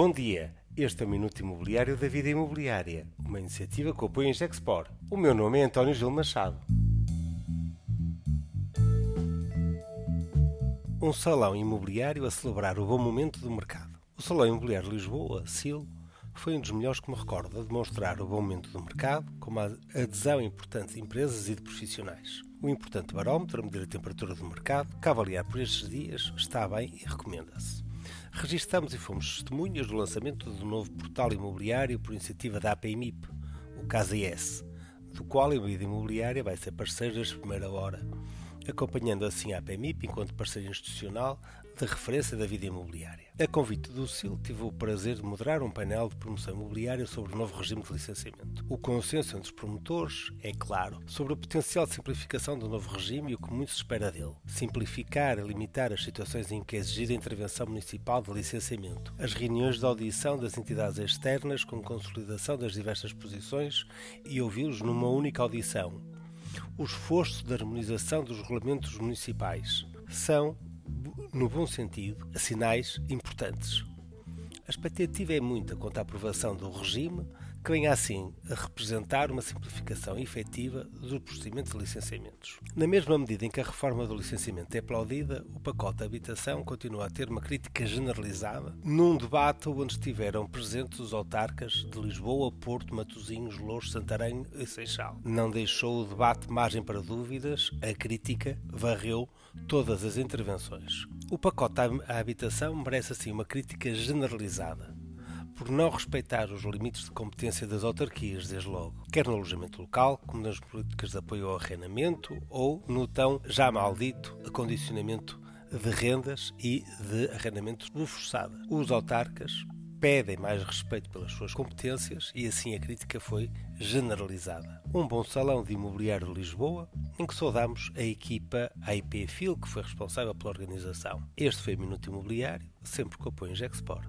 Bom dia, este é o Minuto Imobiliário da Vida Imobiliária, uma iniciativa que apoia a Gexpor. O meu nome é António Gil Machado. Um salão imobiliário a celebrar o bom momento do mercado. O Salão Imobiliário Lisboa, SIL, foi um dos melhores que me recordo a demonstrar o bom momento do mercado, com a adesão importante de empresas e de profissionais. O importante barómetro a medir a temperatura do mercado, que avaliar por estes dias, está bem e recomenda-se. Registamos e fomos testemunhas do lançamento do novo portal imobiliário por iniciativa da APIMIP, o CASAS, do qual a Imobiliária vai ser parceira desde primeira hora, acompanhando assim a APMIP enquanto parceiro institucional de referência da vida imobiliária. A convite do CIL, tive o prazer de moderar um painel de promoção imobiliária sobre o novo regime de licenciamento. O consenso entre os promotores é claro sobre a potencial simplificação do novo regime e o que muito se espera dele. Simplificar e limitar as situações em que é exigida a intervenção municipal de licenciamento, as reuniões de audição das entidades externas com consolidação das diversas posições e ouvi-los numa única audição, o esforço de harmonização dos regulamentos municipais são, no bom sentido, sinais importantes. A expectativa é muita quanto à aprovação do regime, que venha assim a representar uma simplificação efetiva do procedimento de licenciamentos. Na mesma medida em que a reforma do licenciamento é aplaudida, o pacote de habitação continua a ter uma crítica generalizada num debate onde estiveram presentes os autarcas de Lisboa, Porto, Matosinhos, Louros, Santarém e Seixal. Não deixou o debate margem para dúvidas, a crítica varreu todas as intervenções. O pacote à habitação merece assim uma crítica generalizada, por não respeitar os limites de competência das autarquias, desde logo, quer no alojamento local, como nas políticas de apoio ao arrendamento ou no tão já maldito acondicionamento de rendas e de arrendamentos forçada. Os autarcas pedem mais respeito pelas suas competências e assim a crítica foi generalizada. Um bom salão de imobiliário de Lisboa, em que saudamos a equipa IP Fil, que foi responsável pela organização. Este foi o Minuto Imobiliário, sempre com apoio em Gexpor.